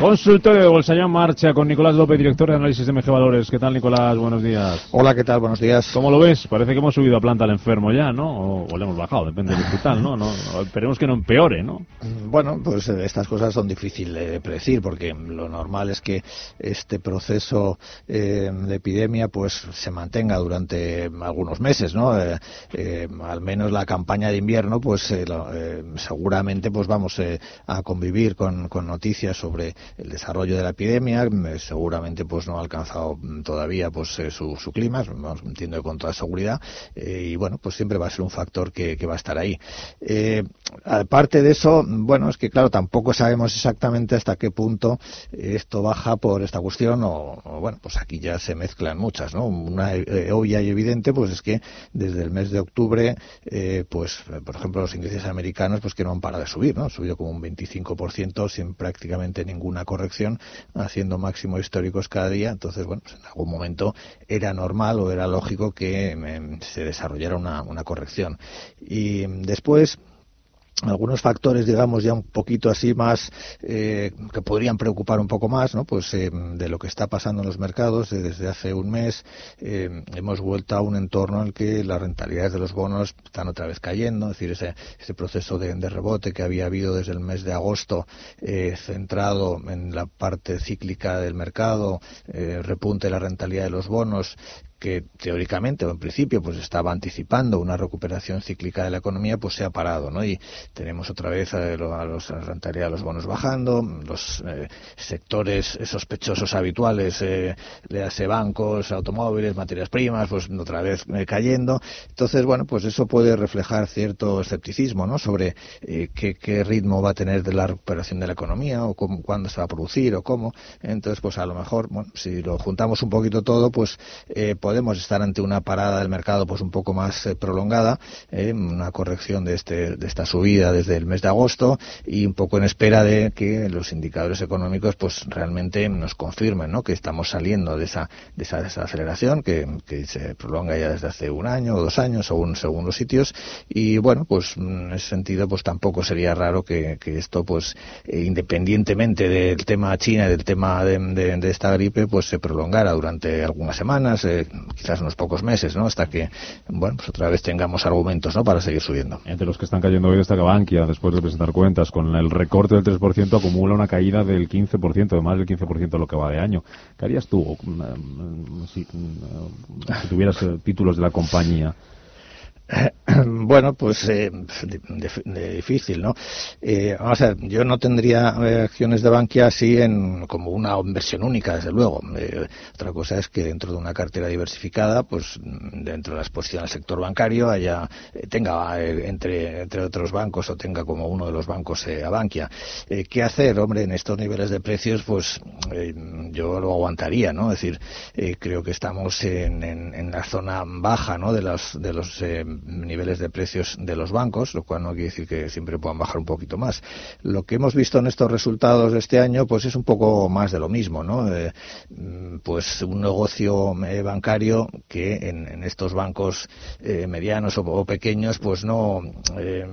Consultorio de Bolsa ya en marcha con Nicolás López, director de análisis de MG Valores. ¿Qué tal, Nicolás? Buenos días. Hola, ¿qué tal? Buenos días. ¿Cómo lo ves? Parece que hemos subido a planta al enfermo ya, ¿no? O, le hemos bajado, depende del hospital, ¿no? ¿no? Esperemos que no empeore, ¿no? Mm, bueno, pues eh, estas cosas son difíciles de predecir porque lo normal es que este proceso eh, de epidemia pues se mantenga durante algunos meses, ¿no? Eh, al menos la campaña de invierno pues seguramente pues vamos a convivir con, con noticias sobre el desarrollo de la epidemia eh, seguramente pues no ha alcanzado todavía pues eh, su, su, clima entiendo con toda seguridad eh, y bueno pues siempre va a ser un factor que, va a estar ahí. Aparte de eso bueno es que claro tampoco sabemos exactamente hasta qué punto esto baja por esta cuestión o, bueno pues aquí ya se mezclan muchas no una obvia y evidente pues es que desde el mes de octubre pues por ejemplo los ingleses americanos pues que no han parado de subir no han subido como un 25% sin prácticamente ninguna corrección, haciendo máximos históricos cada día. Entonces, bueno, pues en algún momento era normal o era lógico que em, se desarrollara una, una corrección. Y después, algunos factores, digamos, ya un poquito así más, eh, que podrían preocupar un poco más, ¿no? Pues eh, de lo que está pasando en los mercados desde hace un mes, eh, hemos vuelto a un entorno en el que las rentabilidades de los bonos están otra vez cayendo, es decir, ese, proceso de, rebote que había habido desde el mes de agosto, centrado en la parte cíclica del mercado, repunte de la rentabilidad de los bonos, que teóricamente o en principio pues estaba anticipando una recuperación cíclica de la economía pues se ha parado no y tenemos otra vez a, los a rentabilidad de los bonos bajando los eh, sectores sospechosos habituales eh, hace bancos automóviles materias primas pues otra vez eh, cayendo. Entonces bueno pues eso puede reflejar cierto escepticismo no sobre eh, qué, qué, ritmo va a tener de la recuperación de la economía o cómo, cuándo se va a producir o cómo. Entonces pues a lo mejor bueno si lo juntamos un poquito todo pues podemos estar ante una parada del mercado pues un poco más eh, prolongada, eh, una corrección de, este, de esta subida desde el mes de agosto y un poco en espera de que los indicadores económicos pues realmente nos confirmen ¿no? que estamos saliendo de esa, de esa desaceleración que, que se prolonga ya desde hace un año o dos años según, según los sitios y bueno pues en ese sentido pues tampoco sería raro que, que esto pues eh, independientemente del tema China y del tema de, de, esta gripe pues se prolongara durante algunas semanas quizás unos pocos meses, ¿no? Hasta que, bueno, pues otra vez tengamos argumentos, ¿no? Para seguir subiendo. Entre los que están cayendo hoy destaca Bankia, después de presentar cuentas, con el recorte del 3%, acumula una caída del 15%, de más del 15% de lo que va de año. ¿Qué harías tú mm, si, mm, si tuvieras eh, títulos de la compañía? Bueno, pues eh, difícil, ¿no? Eh, vamos a ver, yo no tendría eh, acciones de Bankia así en, como una inversión única, desde luego. Eh, otra cosa es que dentro de una cartera diversificada, pues dentro de la exposición al sector bancario, haya tenga entre, entre otros bancos o tenga como uno de los bancos a Bankia. ¿Qué hacer, hombre, en estos niveles de precios? Pues yo lo aguantaría, ¿no? Es decir, creo que estamos en, en, en, la zona baja, ¿no? De los, de los niveles de precios de los bancos, lo cual no quiere decir que siempre puedan bajar un poquito más. Lo que hemos visto en estos resultados de este año, pues es un poco más de lo mismo, ¿no? Eh, mm, pues un negocio eh, bancario que en, estos bancos eh, medianos o, pequeños, pues no,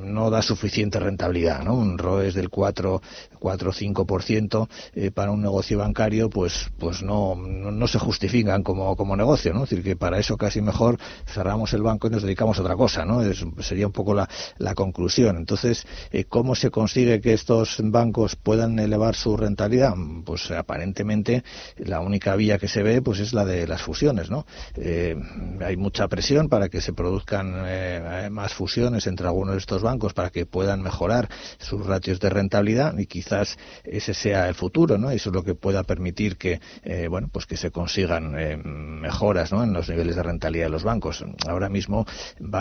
no da suficiente rentabilidad, ¿no? Un ROES del 4, 4 o 5% para un negocio bancario, pues, pues no, no, se justifican como, como negocio, ¿no? Es decir, que para eso casi mejor cerramos el banco y nos dedicamos a otra cosa, ¿no? sería un poco la, la conclusión. Entonces, eh, ¿cómo se consigue que estos bancos puedan elevar su rentabilidad? Pues aparentemente la única vía que se ve pues es la de las fusiones, ¿no? Eh, hay mucha presión para que se produzcan eh, más fusiones entre algunos de estos bancos para que puedan mejorar sus ratios de rentabilidad y quizás ese sea el futuro, ¿no? Eso es lo que pueda permitir que, bueno, pues que se consigan mejoras, ¿no? En los niveles de rentabilidad de los bancos. Ahora mismo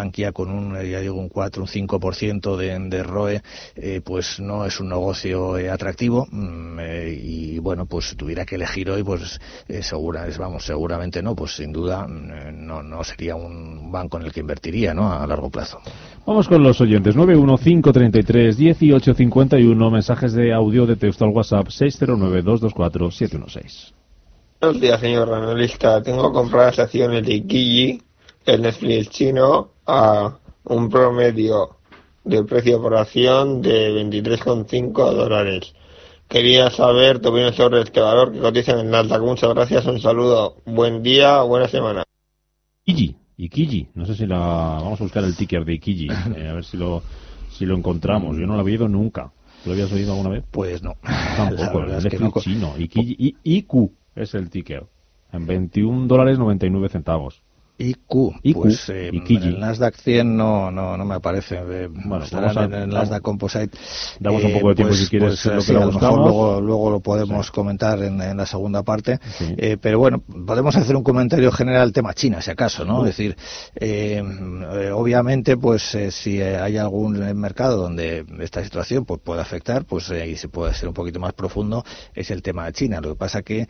Bankia con un, ya digo, un 4, un 5% de, de ROE, eh, pues no es un negocio eh, atractivo mm, eh, y bueno, pues si tuviera que elegir hoy, pues segura, vamos, seguramente no, pues sin duda mm, no, no sería un banco en el que invertiría, ¿no? A largo plazo. Vamos con los oyentes. 915331851, mensajes de audio de texto al WhatsApp 609224716. Buenos días, señor analista. Tengo compradas acciones de Kiji, el Netflix chino, a un promedio de precio por acción de 23,5 dólares. Quería saber tu opinión sobre este valor que cotiza en el Nasdaq. Muchas gracias, un saludo, buen día, buena semana. Ikiji, Ikiji, no sé si la... Vamos a buscar el ticker de Ikiji, eh, a ver si lo, si lo encontramos. Yo no lo había oído nunca. ¿Lo habías oído alguna vez? Pues no. Tampoco, es de no... chino. Ikiji, IQ es el ticker, en 21 dólares 99 centavos. IQ, pues eh, el Nasdaq 100 no, no, no me aparece. Eh, bueno, estarán en el Nasdaq Composite. Damos un poco de tiempo pues, si quieres. Pues, lo a lo mejor luego, luego lo podemos comentar en, en, la segunda parte. Eh, pero bueno, podemos hacer un comentario general tema China, si acaso, ¿no? Es decir, eh, obviamente, pues si hay algún mercado donde esta situación pues, puede afectar, pues y se puede ser un poquito más profundo, es el tema de China. Lo que pasa que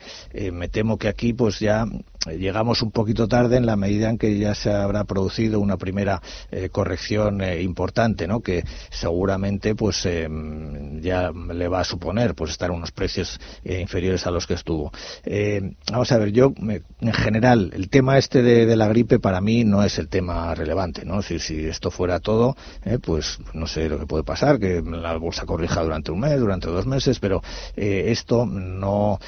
me temo que aquí pues ya llegamos un poquito tarde en la medida en que ya se habrá producido una primera eh, corrección eh, importante, ¿no? Que seguramente pues eh, ya le va a suponer pues estar unos precios inferiores a los que estuvo. vamos a ver, yo en general el tema este de, la gripe para mí no es el tema relevante, ¿no? Si, si esto fuera todo, pues no sé lo que puede pasar, que la bolsa corrija durante un mes, durante dos meses, pero esto no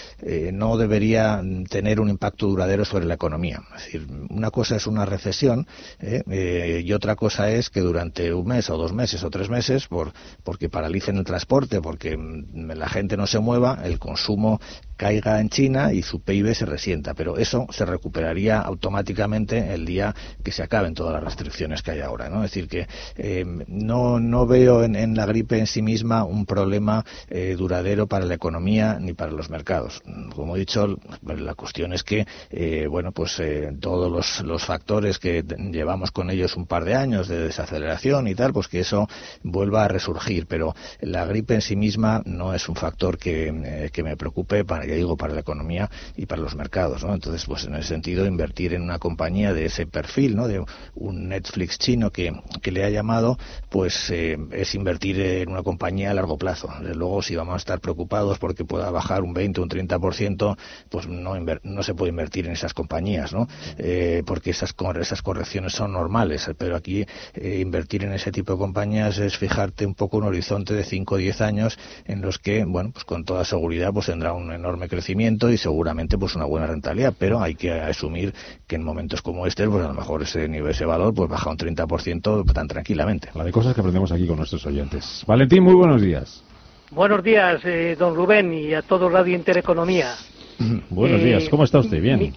no debería tener un impacto duradero sobre la economía. Es decir, una cosa es una recesión ¿eh? Eh, y otra cosa es que durante un mes o dos meses o tres meses, por, porque paralicen el transporte, porque mm, la gente no se mueva, el consumo caiga en China y su PIB se resienta. Pero eso se recuperaría automáticamente el día que se acaben todas las restricciones que hay ahora. ¿no? Es decir, que eh, no, no veo en, la gripe en sí misma un problema eh, duradero para la economía ni para los mercados. Como he dicho, la cuestión es que, eh, bueno, pues todos los, factores que llevamos con ellos un par de años de desaceleración y tal, pues que eso vuelva a resurgir. Pero la gripe en sí misma no es un factor que, que me preocupe para ya digo, para la economía y para los mercados, ¿no? Entonces, pues en ese sentido, invertir en una compañía de ese perfil, ¿no? De un Netflix chino que, que le ha llamado, pues eh, es invertir en una compañía a largo plazo. Desde luego, si vamos a estar preocupados porque pueda bajar un 20 o un 30%, pues no, no se puede invertir en esas compañías, ¿no? Eh, porque esas, esas correcciones son normales, pero aquí eh, invertir en ese tipo de compañías es fijarte un poco un horizonte de 5 o 10 años en los que, bueno, pues con toda seguridad pues tendrá un enorme crecimiento y seguramente pues una buena rentabilidad, pero hay que asumir que en momentos como este, pues a lo mejor ese nivel, ese valor, pues baja un 30% tan tranquilamente. La de cosas que aprendemos aquí con nuestros oyentes. Valentín, muy buenos días. Buenos días, eh, don Rubén, y a todo Radio Intereconomía. buenos días, ¿cómo está usted? Bien.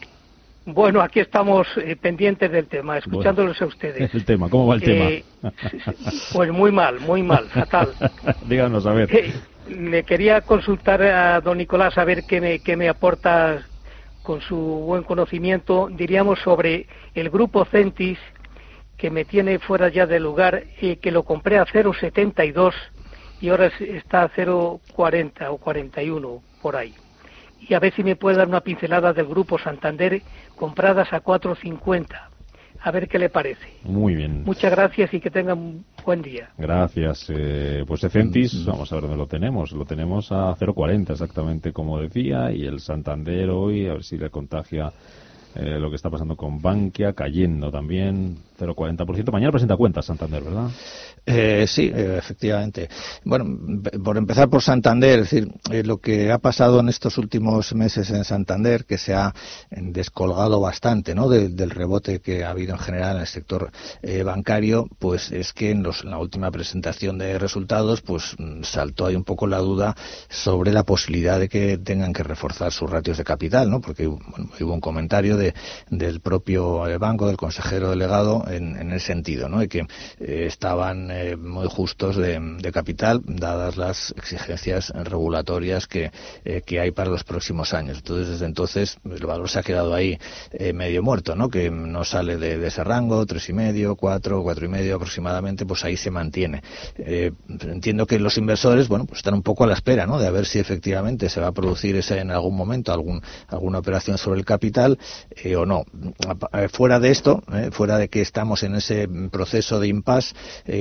Bueno, aquí estamos eh, pendientes del tema, escuchándolos a ustedes. El tema, ¿cómo va el tema? Eh, pues muy mal, muy mal, fatal. Díganos, a ver le quería consultar a don Nicolás a ver qué me, qué me aporta con su buen conocimiento, diríamos, sobre el grupo Centis, que me tiene fuera ya del lugar, que lo compré a 0,72 y ahora está a 0,40 o 41 por ahí. Y a ver si me puede dar una pincelada del grupo Santander compradas a 4,50 a ver qué le parece. Muy bien. Muchas gracias y que tengan un buen día. Gracias. Eh, pues Ecentis, vamos a ver dónde lo tenemos. Lo tenemos a 0,40 exactamente como decía y el Santander hoy, a ver si le contagia eh, lo que está pasando con Bankia, cayendo también 0,40%. Mañana presenta cuentas Santander, ¿verdad? Eh, sí, eh, efectivamente. Bueno, por empezar por Santander, es decir, eh, lo que ha pasado en estos últimos meses en Santander, que se ha descolgado bastante ¿no? del rebote que ha habido en general en el sector bancario, pues es que en, la última presentación de resultados, pues mm, saltó ahí un poco la duda sobre la posibilidad de que tengan que reforzar sus ratios de capital, ¿no? Porque hubo un comentario de, del propio banco, del consejero delegado, en, en el sentido, ¿no? De que estaban eh, muy justos de, capital, dadas las exigencias regulatorias que, eh, que, hay para los próximos años. Entonces, desde entonces, el valor se ha quedado ahí eh, medio muerto, ¿no? Que no sale de, ese rango, tres y medio, cuatro, cuatro y medio aproximadamente, pues ahí se mantiene. entiendo que los inversores, bueno, pues están un poco a la espera, ¿no? De ver si efectivamente se va a producir ese, en algún momento algún, alguna operación sobre el capital o no. Fuera de esto, fuera de que están estamos en ese proceso de impasse,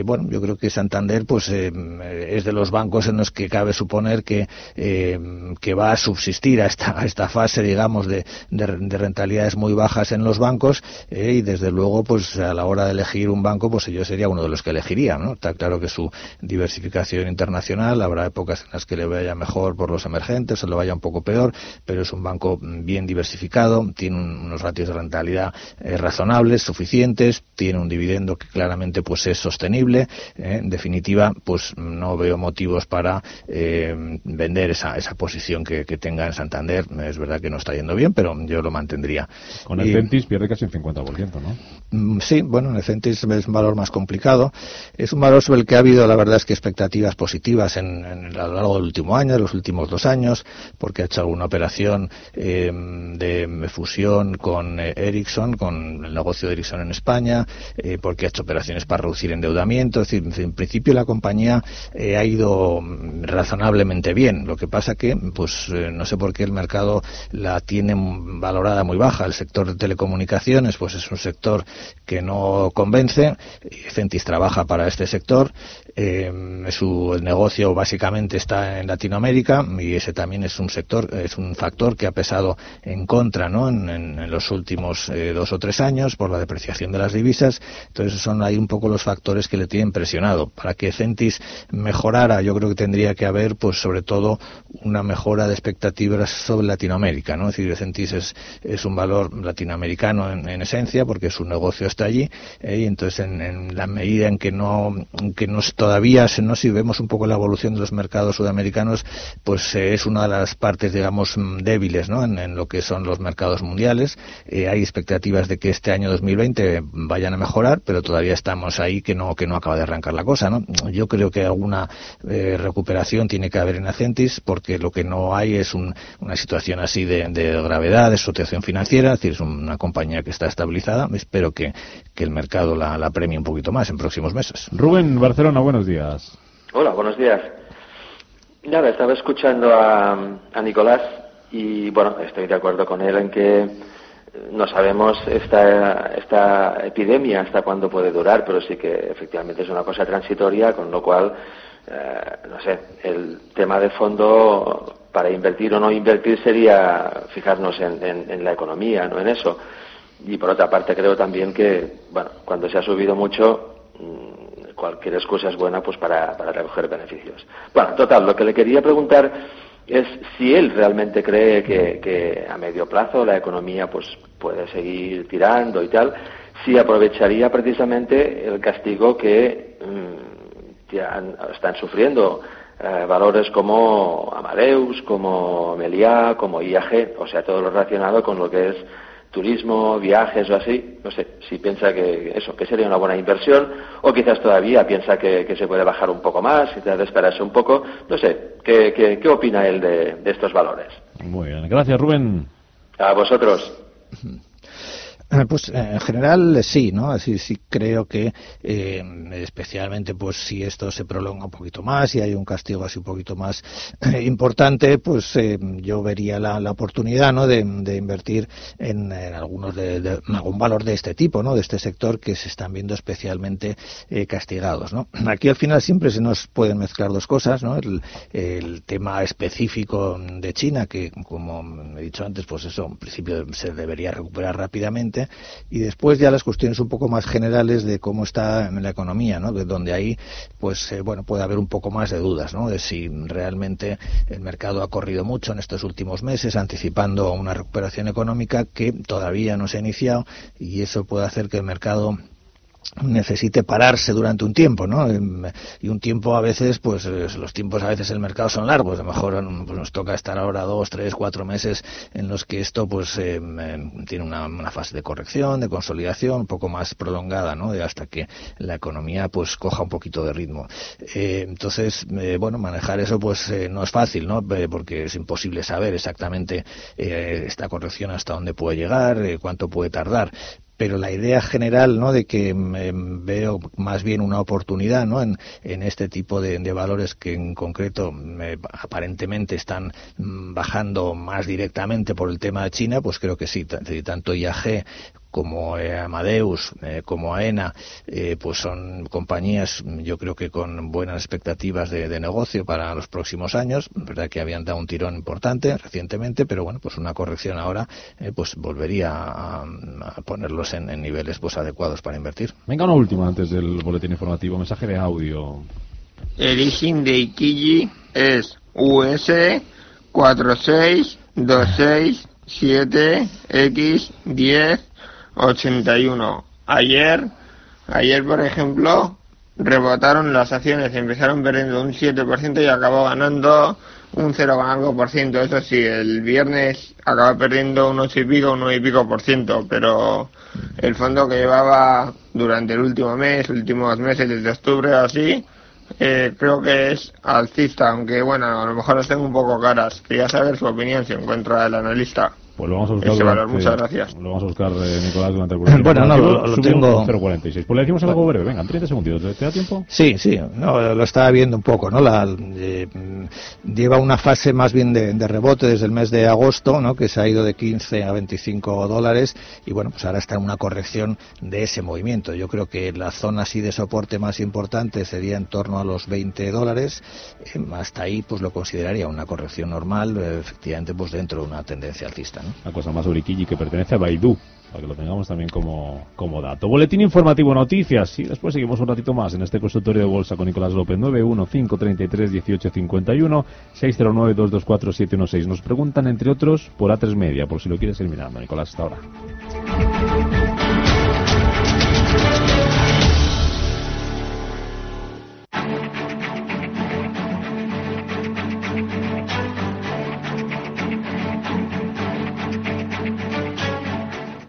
bueno, yo creo que Santander pues es de los bancos en los que cabe suponer que, que va a subsistir a esta, a esta fase, digamos, de, de, rentabilidades muy bajas en los bancos y desde luego pues a la hora de elegir un banco pues yo sería uno de los que elegiría, ¿no? Está claro que su diversificación internacional, habrá épocas en las que le vaya mejor por los emergentes o le vaya un poco peor, pero es un banco bien diversificado, tiene unos ratios de rentabilidad eh, razonables, suficientes, tiene un dividendo que claramente pues es sostenible, eh, en definitiva pues no veo motivos para eh, vender esa, esa posición que, tenga en Santander, es verdad que no está yendo bien, pero yo lo mantendría. Con el Centis pierde casi un 50%, ¿no? Mm, sí, bueno, el Centis es un valor más complicado, es un valor sobre el que ha habido la verdad es que expectativas positivas en, a lo largo del último año, de los últimos dos años, porque ha hecho alguna operación eh, de fusión con eh, Ericsson, con el negocio de Ericsson en España, eh, porque ha hecho operaciones para reducir endeudamiento. Es decir, en principio la compañía ha ido razonablemente bien. Lo que pasa que, pues, no sé por qué el mercado la tiene valorada muy baja. El sector de telecomunicaciones, pues, es un sector que no convence. Centis trabaja para este sector. Su negocio básicamente está en Latinoamérica y ese también es un sector, es un factor que ha pesado en contra ¿no? en, los últimos eh, dos o tres años por la depreciación de las divisas. Entonces son ahí un poco los factores que le tienen presionado. Para que Centis mejorara, yo creo que tendría que haber, pues sobre todo, una mejora de expectativas sobre Latinoamérica. ¿no? Es decir, Centis es, es un valor latinoamericano en, esencia porque su negocio está allí eh, y entonces en, la medida en que no, que no todavía, no si vemos un poco la evolución de los mercados sudamericanos, pues eh, es una de las partes, digamos, débiles ¿no? en, lo que son los mercados mundiales. Eh, hay expectativas de que este año 2020 vayan a mejorar, pero todavía estamos ahí que no, que no acaba de arrancar la cosa. ¿no? Yo creo que alguna eh, recuperación tiene que haber en Acentis, porque lo que no hay es una situación así de, gravedad, de situación financiera, es decir, es una compañía que está estabilizada. Espero que, el mercado la, la premie un poquito más en próximos meses. Rubén Barcelona, buenos días. Hola, buenos días. Nada, estaba escuchando a, Nicolás y bueno, estoy de acuerdo con él en que no sabemos esta, esta epidemia hasta cuándo puede durar, pero sí que efectivamente es una cosa transitoria, con lo cual, eh, no sé, el tema de fondo para invertir o no invertir sería fijarnos en, en la economía, no en eso. Y por otra parte creo también que, bueno, cuando se ha subido mucho, cualquier excusa es buena pues para, para recoger beneficios. Bueno, total, lo que le quería preguntar es si él realmente cree que, a medio plazo la economía pues puede seguir tirando y tal, si aprovecharía precisamente el castigo que mm, están sufriendo eh, valores como Amadeus, como Meliá, como IAG, o sea, todo lo relacionado con lo que es turismo, viajes o así, no sé, si piensa que eso, que sería una buena inversión, o quizás todavía piensa que, se puede bajar un poco más, quizás esperarse un poco, no sé, ¿qué, qué, opina él de, de estos valores? Muy bien, gracias Rubén. A vosotros. Pues en general sí, ¿no? Así sí creo que eh, especialmente pues si esto se prolonga un poquito más y hay un castigo así un poquito más eh, importante, pues eh, yo vería la, oportunidad, ¿no? De, invertir en, algunos de, algún valor de este tipo, ¿no? De este sector que se están viendo especialmente castigados, ¿no? Aquí al final siempre se nos pueden mezclar dos cosas, ¿no? El, el tema específico de China que como he dicho antes, pues eso en principio se debería recuperar rápidamente y después ya las cuestiones un poco más generales de cómo está la economía, ¿no? De donde ahí, pues, eh, bueno, puede haber un poco más de dudas, ¿no? De si realmente el mercado ha corrido mucho en estos últimos meses, anticipando una recuperación económica que todavía no se ha iniciado y eso puede hacer que el mercado necesite pararse durante un tiempo, ¿no? Em, y un tiempo a veces, pues los tiempos a veces el mercado son largos, a lo mejor pues, nos toca estar ahora dos, tres, cuatro meses en los que esto pues em, tiene una, fase de corrección, de consolidación un poco más prolongada, ¿no? Hasta que la economía pues coja un poquito de ritmo. Eh, entonces, eh, bueno, manejar eso pues eh, no es fácil, ¿no? porque es imposible saber exactamente esta corrección hasta dónde puede llegar, cuánto puede tardar pero la idea general ¿no? de que mm, veo más bien una oportunidad ¿no? en, este tipo de, valores que en concreto aparentemente están mm, bajando más directamente por el tema de China, pues creo que sí, tanto IAG como Amadeus, como AENA, pues son compañías, yo creo que con buenas expectativas de, negocio para los próximos años. verdad que habían dado un tirón importante recientemente, pero bueno, pues una corrección ahora, pues volvería a, ponerlos en, en, niveles pues adecuados para invertir. Venga, una última antes del boletín informativo, mensaje de audio. El leasing de Ikiji es US 4626X1081. Ayer, ayer por ejemplo, rebotaron las acciones, empezaron perdiendo un 7% y acabó ganando un 0,5%. Eso sí, el viernes acaba perdiendo un 8 y pico, un 9 y pico por ciento, pero el fondo que llevaba durante el último mes, últimos meses, desde octubre así, eh, creo que es alcista, aunque bueno, a lo mejor las tengo un poco caras. Quería saber su opinión si encuentra el analista. Pues lo vamos a buscar. Durante, muchas gracias. Lo vamos a buscar, eh, Nicolás, durante el Bueno, no, lo, lo tengo. 046. Pues le decimos algo breve. Venga, 30 segundos. ¿Te da tiempo? Sí, sí. No, lo estaba viendo un poco, ¿no? La, eh, lleva una fase más bien de, de, rebote desde el mes de agosto, ¿no? Que se ha ido de 15 a 25 dólares y bueno, pues ahora está en una corrección de ese movimiento. Yo creo que la zona así de soporte más importante sería en torno a los 20 dólares. Eh, hasta ahí, pues lo consideraría una corrección normal, efectivamente, pues dentro de una tendencia alcista, ¿no? Una cosa más sobre Kiji que pertenece a Baidu, para que lo tengamos también como, como dato. Boletín informativo, noticias, y después seguimos un ratito más en este consultorio de bolsa con Nicolás López, 915331851, 609224716. Nos preguntan, entre otros, por A3 Media, por si lo quieres ir mirando. Nicolás, hasta ahora.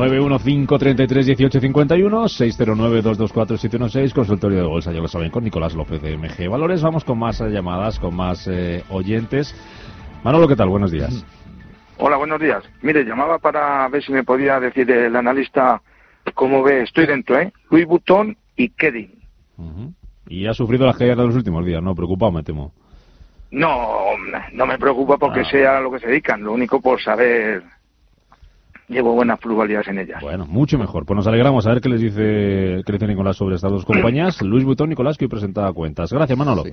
915331851, 609224716, consultorio de bolsa, ya lo saben, con Nicolás López de MG Valores. Vamos con más llamadas, con más eh, oyentes. Manolo, ¿qué tal? Buenos días. Hola, buenos días. Mire, llamaba para ver si me podía decir el analista cómo ve, estoy dentro, ¿eh? Louis Vuitton y Kedin. Y ha sufrido las caídas de los últimos días, ¿no? Preocupado, me temo. No, no me preocupa porque ah. sea lo que se dedican, lo único por saber llevo buenas pluralidades en ellas. Bueno, mucho mejor. Pues nos alegramos a ver qué les dice, qué Nicolás sobre estas dos compañías. Luis Butón, Nicolás, que hoy presenta cuentas. Gracias, Manolo.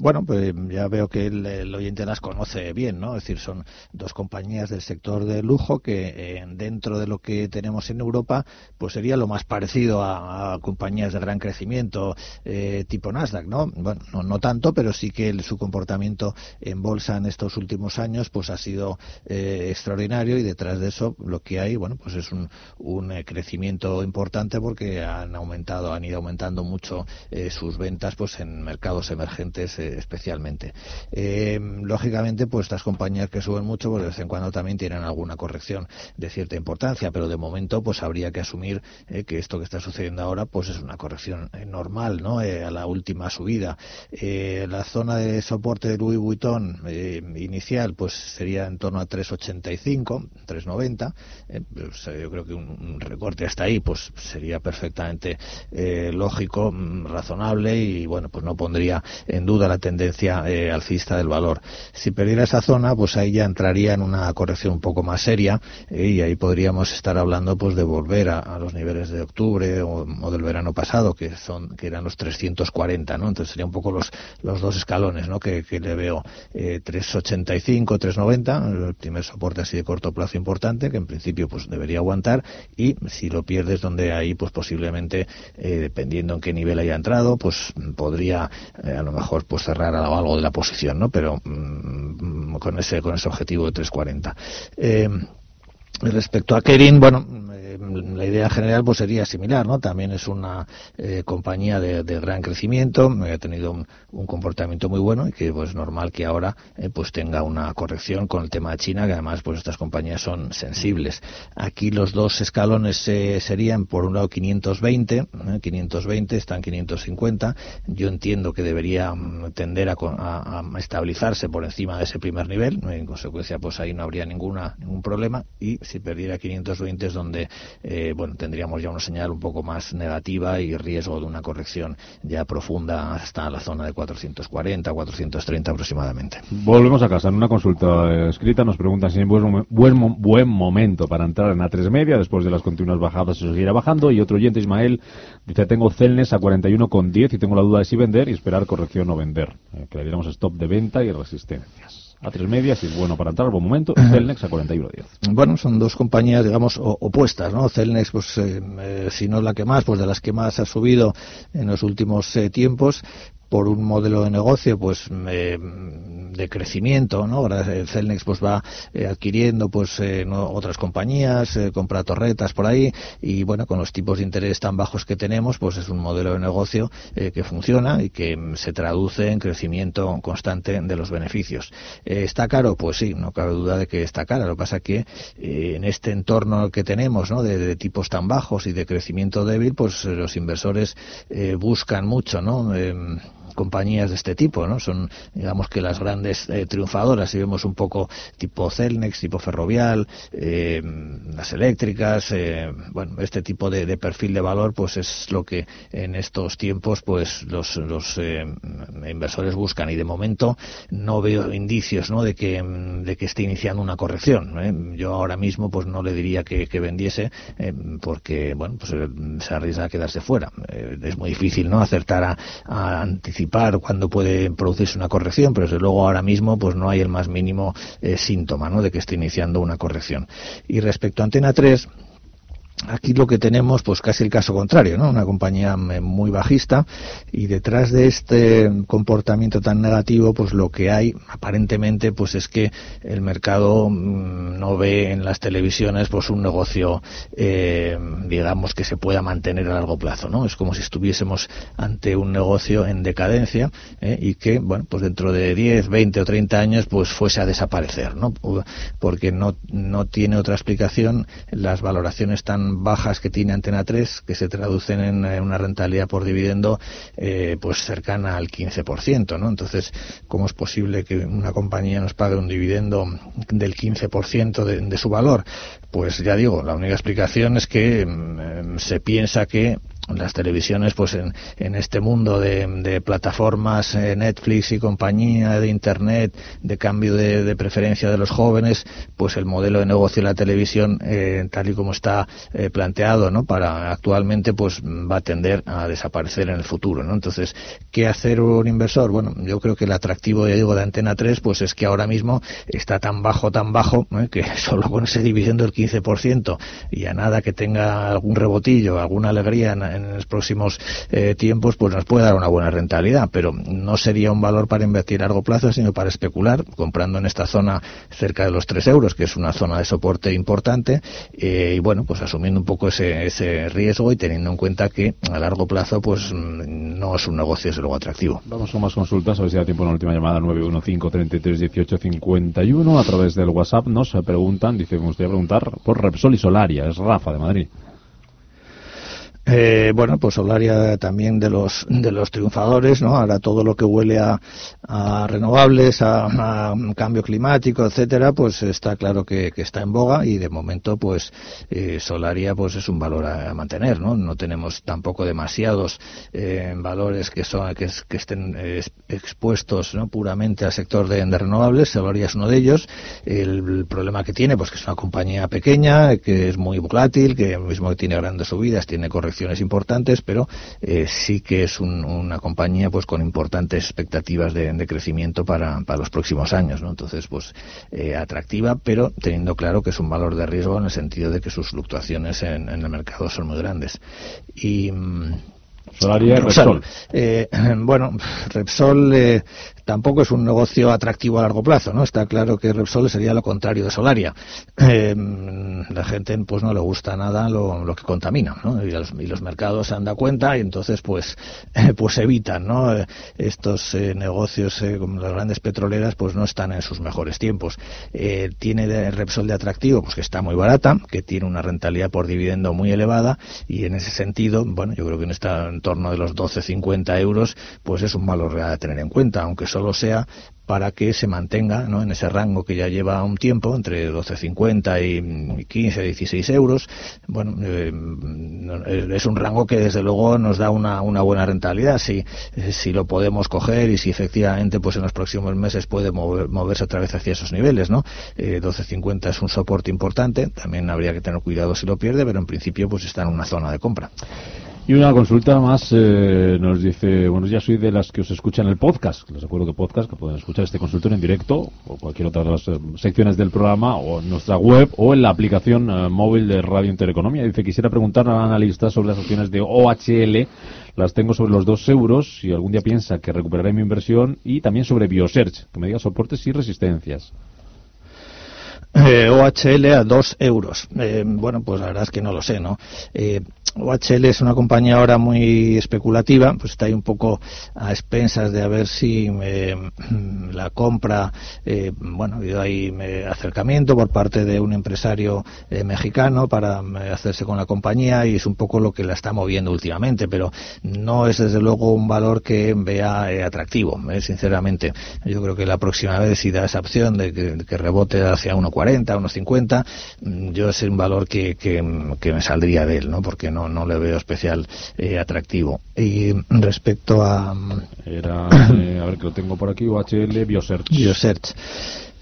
Bueno, pues ya veo que el, oyente las conoce bien, ¿no? Es decir, son dos compañías del sector de lujo que eh, dentro de lo que tenemos en Europa, pues sería lo más parecido a, compañías de gran crecimiento eh, tipo Nasdaq, ¿no? Bueno, no, tanto, pero sí que su comportamiento en bolsa en estos últimos años, pues ha sido eh, extraordinario y detrás de eso lo que hay, bueno, pues es un, un crecimiento importante porque han aumentado, han ido aumentando mucho sus ventas, pues en mercados emergentes especialmente. Eh, lógicamente, pues estas compañías que suben mucho, pues de vez en cuando también tienen alguna corrección de cierta importancia, pero de momento, pues habría que asumir eh, que esto que está sucediendo ahora, pues es una corrección eh, normal, ¿no? a la última subida. la zona de soporte de Louis Vuitton inicial, pues sería en torno a 3,85, 3,90. Pues, yo creo que un, recorte hasta ahí, pues sería perfectamente lógico, mm, razonable y, bueno, pues no pondría en duda la tendencia eh, alcista del valor. Si perdiera esa zona, pues ahí ya entraría en una corrección un poco más seria eh, y ahí podríamos estar hablando pues de volver a, los niveles de octubre o, del verano pasado, que son que eran los 340, ¿no? Entonces serían un poco los, los dos escalones, ¿no? Que, le veo eh, 385, 390, el primer soporte así de corto plazo importante, que en principio pues debería aguantar y si lo pierdes donde ahí pues posiblemente eh, dependiendo en qué nivel haya entrado, pues podría a lo mejor pues cerrar algo de la posición, ¿no? Pero mm, con ese con ese objetivo de 340. Eh, respecto a Kerin, bueno, la idea general pues sería similar, ¿no? También es una eh, compañía de, gran crecimiento, ha tenido un, comportamiento muy bueno y que pues normal que ahora eh, pues tenga una corrección con el tema de China, que además pues estas compañías son sensibles. Aquí los dos escalones serían por un lado 520, 520 están 550. Yo entiendo que debería mm, tender a, a, estabilizarse por encima de ese primer nivel, en consecuencia pues ahí no habría ninguna ningún problema y si perdiera 520 es donde eh, bueno tendríamos ya una señal un poco más negativa y riesgo de una corrección ya profunda hasta la zona de 440 430 aproximadamente. Volvemos a casa en una consulta escrita nos preguntan si es buen, buen, buen momento para entrar en A3 media después de las continuas bajadas y seguirá bajando. Y otro oyente Ismael dice tengo Celnes a 41,10 y tengo la duda de si vender y esperar corrección o vender eh, diéramos stop de venta y resistencias a tres medias y es bueno para entrar buen momento, Celnex a 41.10. Bueno, son dos compañías, digamos, opuestas, ¿no? Celnex, pues, eh, eh, si no es la que más, pues de las que más ha subido en los últimos eh, tiempos, por un modelo de negocio pues eh, de crecimiento no el Celnex pues va eh, adquiriendo pues eh, otras compañías compra torretas por ahí y bueno con los tipos de interés tan bajos que tenemos pues es un modelo de negocio que funciona y que mm, se traduce en crecimiento constante de los beneficios. Está caro pues sí no cabe duda de que está caro lo que pasa que en este entorno que tenemos no de, de, tipos tan bajos y de crecimiento débil pues los inversores buscan mucho no em, compañías de este tipo, ¿no? Son, digamos que las grandes eh, triunfadoras, si vemos un poco tipo Celnex, tipo Ferrovial, eh, las eléctricas, eh, bueno, este tipo de, perfil de valor, pues es lo que en estos tiempos, pues los, los inversores buscan y de momento no veo indicios, ¿no? De que, de que esté iniciando una corrección. Yo ahora mismo, pues no le diría que, vendiese, porque, bueno, pues se arriesga a quedarse fuera. es muy difícil, ¿no? Acertar a anticipar cuándo puede producirse una corrección, pero desde luego ahora mismo pues no hay el más mínimo eh, síntoma ¿no? de que esté iniciando una corrección. Y respecto a Antena 3, Aquí lo que tenemos, pues casi el caso contrario, ¿no? Una compañía muy bajista y detrás de este comportamiento tan negativo, pues lo que hay aparentemente, pues es que el mercado mm, no ve en las televisiones, pues un negocio, eh, digamos que se pueda mantener a largo plazo, ¿no? Es como si estuviésemos ante un negocio en decadencia ¿eh? y que, bueno, pues dentro de 10, 20 o 30 años, pues fuese a desaparecer, ¿no? Porque no no tiene otra explicación las valoraciones tan bajas que tiene Antena 3, que se traducen en, una rentabilidad por dividendo eh, pues cercana al 15%, ¿no? Entonces, ¿cómo es posible que una compañía nos pague un dividendo del 15% de, de su valor? Pues ya digo, la única explicación es que mm, se piensa que las televisiones, pues en, en este mundo de, plataformas, eh, Netflix y compañía, de Internet, de cambio de, preferencia de los jóvenes, pues el modelo de negocio de la televisión, eh, tal y como está eh, planteado, ¿no? Para actualmente, pues va a tender a desaparecer en el futuro, ¿no? Entonces, ¿qué hacer un inversor? Bueno, yo creo que el atractivo, ya digo, de Antena 3, pues es que ahora mismo está tan bajo, tan bajo, que solo con ese dividendo del 15% y a nada que tenga algún rebotillo, alguna alegría en los próximos eh, tiempos, pues nos puede dar una buena rentabilidad, pero no sería un valor para invertir a largo plazo, sino para especular, comprando en esta zona cerca de los 3 euros, que es una zona de soporte importante, eh, y bueno, pues asumiendo un poco ese, ese riesgo y teniendo en cuenta que a largo plazo, pues no es un negocio, es luego atractivo. Vamos con más consultas, a ver si da tiempo en la última llamada, 915 33 18 51, a través del WhatsApp nos preguntan, dice, me gustaría preguntar por Repsol y Solaria, es Rafa de Madrid. Eh, bueno, pues Solaria también de los de los triunfadores, ¿no? Ahora todo lo que huele a, renovables, a, cambio climático, etcétera, pues está claro que, está en boga y de momento, pues eh, Solaria, pues es un valor a, mantener, ¿no? No tenemos tampoco demasiados eh, valores que son que, estén expuestos, ¿no? Puramente al sector de, renovables. Solaria es uno de ellos. El, problema que tiene, pues que es una compañía pequeña, que es muy volátil, que mismo tiene grandes subidas, tiene correcciones importantes, pero eh, sí que es una compañía pues con importantes expectativas de, crecimiento para, los próximos años, ¿no? Entonces, pues eh, atractiva, pero teniendo claro que es un valor de riesgo en el sentido de que sus fluctuaciones en, el mercado son muy grandes. Y mm, Solaria Repsol. Eh, bueno, Repsol eh, tampoco es un negocio atractivo a largo plazo, ¿no? Está claro que Repsol sería lo contrario de Solaria. Eh, la gente pues no le gusta nada lo, que contamina, ¿no? Y los, y los, mercados se han dado cuenta y entonces pues pues evitan, ¿no? Estos negocios como las grandes petroleras pues no están en sus mejores tiempos. tiene de Repsol de atractivo pues que está muy barata, que tiene una rentabilidad por dividendo muy elevada y en ese sentido, bueno, yo creo que en esta torno de los 12-50 euros, pues es un valor a tener en cuenta, aunque solo sea para que se mantenga ¿no? en ese rango que ya lleva un tiempo, entre 12,50 y 15, 16 euros. Bueno, eh, es un rango que desde luego nos da una, una buena rentabilidad. Si, si lo podemos coger y si efectivamente pues en los próximos meses puede moverse otra vez hacia esos niveles, ¿no? Eh, 12,50 es un soporte importante. También habría que tener cuidado si lo pierde, pero en principio pues está en una zona de compra. Y una consulta más eh, nos dice, bueno, ya soy de las que os escuchan el podcast, les recuerdo que podcast, que pueden escuchar este consultorio en directo o cualquier otra de las eh, secciones del programa o en nuestra web o en la aplicación eh, móvil de Radio Intereconomía. Dice, quisiera preguntar al analista sobre las opciones de OHL, las tengo sobre los dos euros, si algún día piensa que recuperaré mi inversión y también sobre Biosearch, que me diga soportes y resistencias. Eh, OHL a 2 euros. Eh, bueno, pues la verdad es que no lo sé, ¿no? Eh, OHL es una compañía ahora muy especulativa, pues está ahí un poco a expensas de a ver si eh, la compra, eh, bueno, ha habido ahí eh, acercamiento por parte de un empresario mexicano para hacerse con la compañía y es un poco lo que la está moviendo últimamente, pero no es desde luego un valor que vea atractivo, sinceramente. Yo creo que la próxima vez si da esa opción de que, rebote hacia 1,40, 1,50, mm, yo es un valor que, que, que me saldría de él, ¿no? Porque no no, le veo especial eh, atractivo. Y respecto a... Era, eh, a ver que lo tengo por aquí, UHL Biosearch. Biosearch.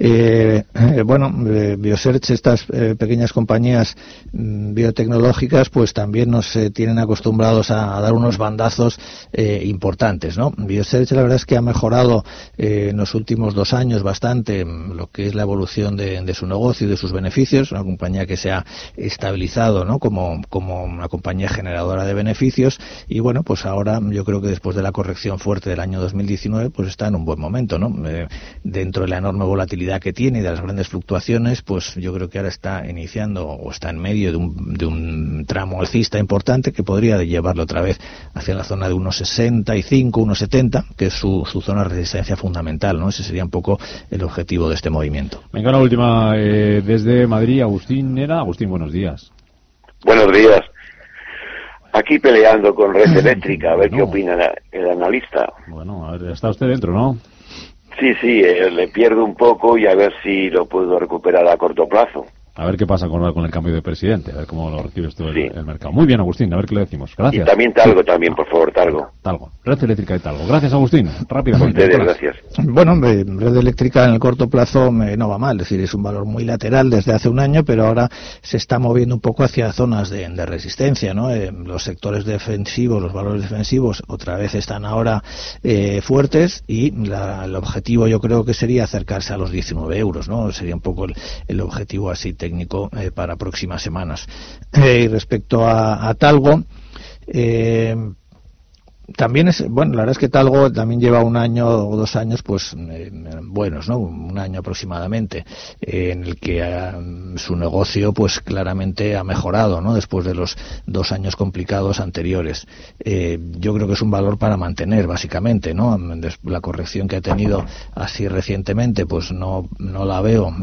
Eh, eh, bueno, eh, Biosearch, estas pequeñas compañías mm, biotecnológicas, pues también nos tienen acostumbrados a, dar unos bandazos importantes, ¿no? Biosearch la verdad es que ha mejorado en los últimos dos años bastante mm, lo que es la evolución de, su negocio y de sus beneficios, una compañía que se ha estabilizado, ¿no? Como, como una compañía generadora de beneficios y bueno, pues ahora yo creo que después de la corrección fuerte del año 2019, pues está en un buen momento, ¿no? dentro de la enorme volatilidad que tiene y de las grandes fluctuaciones, pues yo creo que ahora está iniciando o está en medio de un, de un tramo alcista importante que podría llevarlo otra vez hacia la zona de unos 65, unos 70, que es su, su zona de resistencia fundamental, ¿no? Ese sería un poco el objetivo de este movimiento. Venga, la última eh, desde Madrid, Agustín era. Agustín, buenos días. Buenos días. Aquí peleando con Red Eléctrica, a ver qué opina el analista. Bueno, a ver, está usted dentro, ¿no? Sí, sí, eh, le pierdo un poco y a ver si lo puedo recuperar a corto plazo. A ver qué pasa con, con el cambio de presidente, a ver cómo lo recibe esto el, mercado. Muy bien, Agustín, a ver qué le decimos. Gracias. Y también Talgo, también, por favor, Talgo. Talgo, Red Eléctrica de Talgo. Gracias, Agustín. Rápidamente. Ustedes, gracias. Bueno, Red Eléctrica en el corto plazo no va mal, es decir, es un valor muy lateral desde hace un año, pero ahora se está moviendo un poco hacia zonas de, resistencia, ¿no? Eh, los sectores defensivos, los valores defensivos, otra vez están ahora eh, fuertes y el objetivo yo creo que sería acercarse a los 19 euros, ¿no? Sería un poco el, objetivo así técnico eh, para próximas semanas. Eh, y respecto a, a Talgo, eh, también es, bueno, la verdad es que Talgo también lleva un año o dos años, pues, eh, buenos, ¿no? Año aproximadamente, eh, en el que ah, su negocio, pues, claramente ha mejorado, ¿no? Después de los dos años complicados anteriores. Eh, yo creo que es un valor para mantener, básicamente, ¿no? La corrección que ha tenido así recientemente, pues, no, no la veo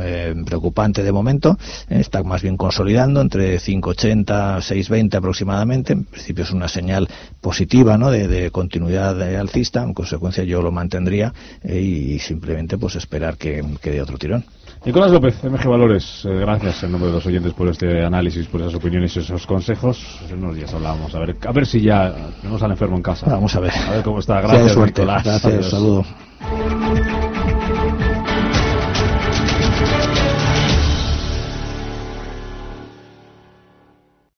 preocupante de momento. Está más bien consolidando entre 5,80, 6,20 aproximadamente. En principio es una señal positiva, ¿no? De, de continuidad alcista, en consecuencia yo lo mantendría eh, y simplemente pues esperar que, que dé otro tirón. Nicolás López, MG Valores, eh, gracias en nombre de los oyentes por este análisis, por esas opiniones y esos consejos. En unos días hablamos, a ver, a ver si ya tenemos al enfermo en casa. Vamos a ver. A ver cómo está. Gracias, Nicolás. Gracias, saludo.